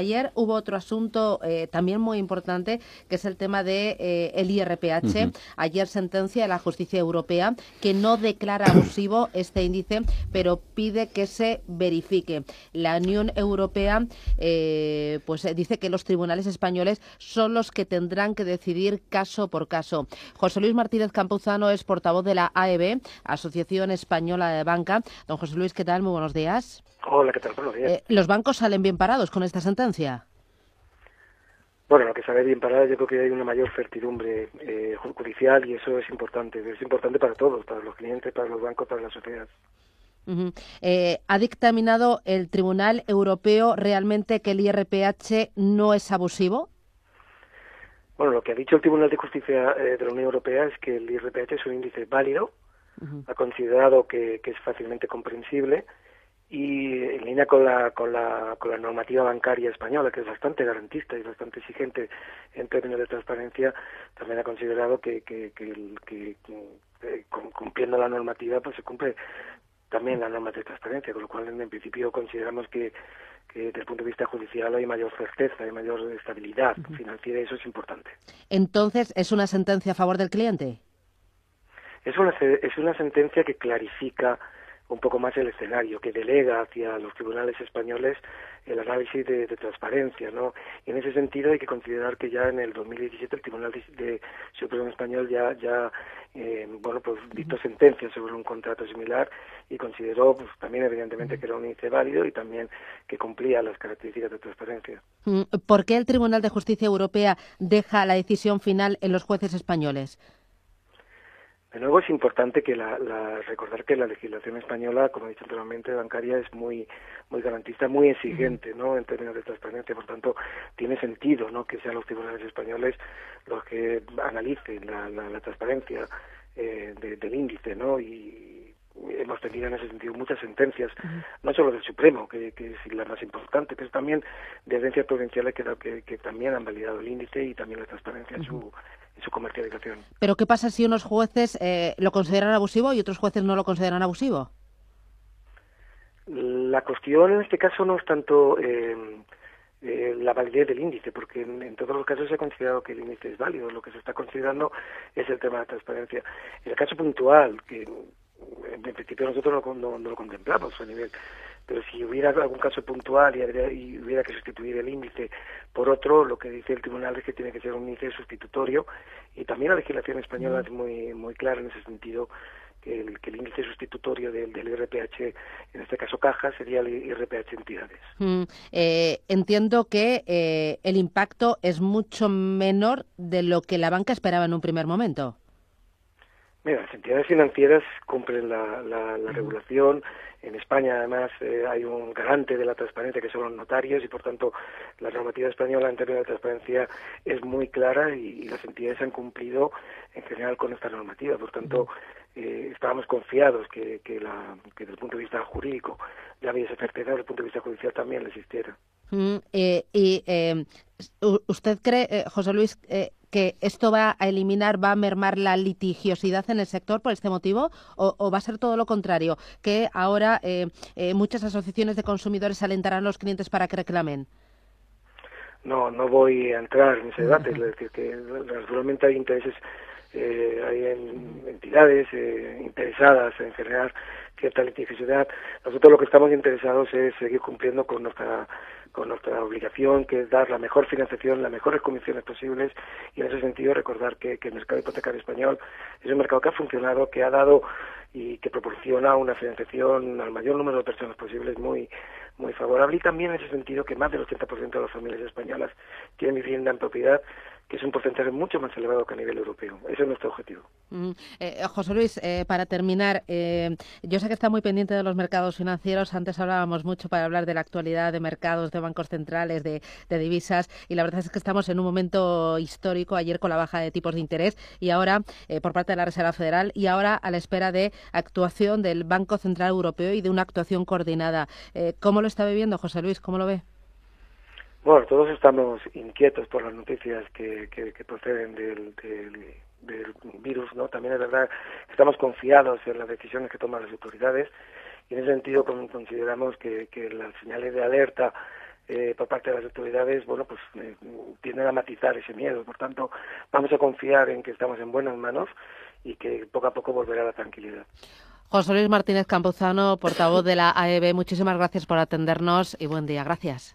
Ayer hubo otro asunto eh, también muy importante, que es el tema de eh, el IRPH. Ayer sentencia de la justicia europea que no declara abusivo este índice, pero pide que se verifique. La Unión Europea eh, pues dice que los tribunales españoles son los que tendrán que decidir caso por caso. José Luis Martínez Campuzano es portavoz de la AEB, Asociación Española de Banca. Don José Luis, ¿qué tal? Muy buenos días. Hola, ¿qué tal? Buenos días. ¿Los bancos salen bien parados con esta sentencia? Bueno, lo que sale bien parado, yo creo que hay una mayor certidumbre eh, judicial y eso es importante. Es importante para todos, para los clientes, para los bancos, para la sociedad. Eh, ¿Ha dictaminado el Tribunal Europeo realmente que el IRPH no es abusivo? Bueno, lo que ha dicho el Tribunal de Justicia eh, de la Unión Europea es que el IRPH es un índice válido, ha considerado que, que es fácilmente comprensible y en línea con la, con la, con la normativa bancaria española, que es bastante garantista y bastante exigente en términos de transparencia, también ha considerado que, que, que, eh, cumpliendo la normativa pues se cumple también la norma de transparencia, con lo cual en, principio consideramos que, que desde el punto de vista judicial hay mayor certeza, hay mayor estabilidad financiera y eso es importante. Entonces, ¿es una sentencia a favor del cliente? Es una, es una sentencia que clarifica un poco más el escenario, que delega hacia los tribunales españoles el análisis de, transparencia, ¿no? Y en ese sentido hay que considerar que ya en el 2017 el Tribunal de, Supremo Español ya, ya eh, bueno, pues dictó sentencia sobre un contrato similar y consideró, pues también evidentemente que era un índice válido y también que cumplía las características de transparencia. Mm, ¿Por qué el Tribunal de Justicia Europea deja la decisión final en los jueces españoles? De nuevo es importante que la, recordar que la legislación española, como he dicho anteriormente, bancaria es muy muy garantista, muy exigente, ¿no? En términos de transparencia, por tanto tiene sentido, ¿no? Que sean los tribunales españoles los que analicen la, la, transparencia eh, del índice, ¿no? Y hemos tenido en ese sentido muchas sentencias, no solo del Supremo, que, es la más importante, pero también de agencias provinciales que, que, también han validado el índice y también la transparencia en su comercialización. Pero ¿qué pasa si unos jueces eh, lo consideran abusivo y otros jueces no lo consideran abusivo? La cuestión en este caso no es tanto eh, eh, la validez del índice, porque en, todos los casos se ha considerado que el índice es válido. Lo que se está considerando es el tema de transparencia. En el caso puntual, que en principio nosotros no, no lo contemplamos a nivel pero si hubiera algún caso puntual y, hubiera que sustituir el índice por otro, lo que dice el tribunal es que tiene que ser un índice sustitutorio y también la legislación española es muy muy clara en ese sentido que el, que el índice sustitutorio del, del, IRPH, en este caso caja, sería el IRPH entidades. Mm, eh, entiendo que eh, el impacto es mucho menor de lo que la banca esperaba en un primer momento. Mira, las entidades financieras cumplen la, la, regulación. En España, además, eh, hay un garante de la transparencia que son los notarios y, por tanto, la normativa española en términos de transparencia es muy clara y, las entidades han cumplido en general con esta normativa. Por tanto, eh, estábamos confiados que, que, la, que desde el punto de vista jurídico ya había esa certeza, desde el punto de vista judicial también le existiera. Mm, eh, y usted cree, José Luis, que esto va a eliminar, va a mermar la litigiosidad en el sector por este motivo o, va a ser todo lo contrario, que ahora eh, eh, muchas asociaciones de consumidores alentarán a los clientes para que reclamen? No, no voy a entrar en ese debate, es decir, que naturalmente hay intereses, eh, hay entidades interesadas en generar cierta litigiosidad. Nosotros lo que estamos interesados es seguir cumpliendo con nuestra con nuestra obligación, que es dar la mejor financiación, las mejores condiciones posibles, y en ese sentido recordar que, el mercado hipotecario español es un mercado que ha funcionado, que ha dado y que proporciona una financiación al mayor número de personas posibles muy muy favorable y también en ese sentido que más del 80% de las familias españolas tienen vivienda en propiedad que es un porcentaje mucho más elevado que a nivel europeo. Ese es nuestro objetivo. Mm, eh, José Luis, eh, para terminar, eh, yo sé que está muy pendiente de los mercados financieros. Antes hablábamos mucho para hablar de la actualidad de mercados, de bancos centrales, de, divisas, y la verdad es que estamos en un momento histórico, ayer con la baja de tipos de interés y ahora por parte de la Reserva Federal y ahora a la espera de actuación del Banco Central Europeo y de una actuación coordinada. ¿Cómo lo está viviendo, José Luis? ¿Cómo lo ve? Bueno, todos estamos inquietos por las noticias que, que, proceden del, del, virus, ¿no? También es verdad que estamos confiados en las decisiones que toman las autoridades y en ese sentido consideramos que, que las señales de alerta eh, por parte de las autoridades, bueno, pues eh, tienden a matizar ese miedo. Por tanto, vamos a confiar en que estamos en buenas manos y que poco a poco volverá la tranquilidad. José Luis Martínez Campuzano, portavoz de la AEB, muchísimas gracias por atendernos y buen día. Gracias.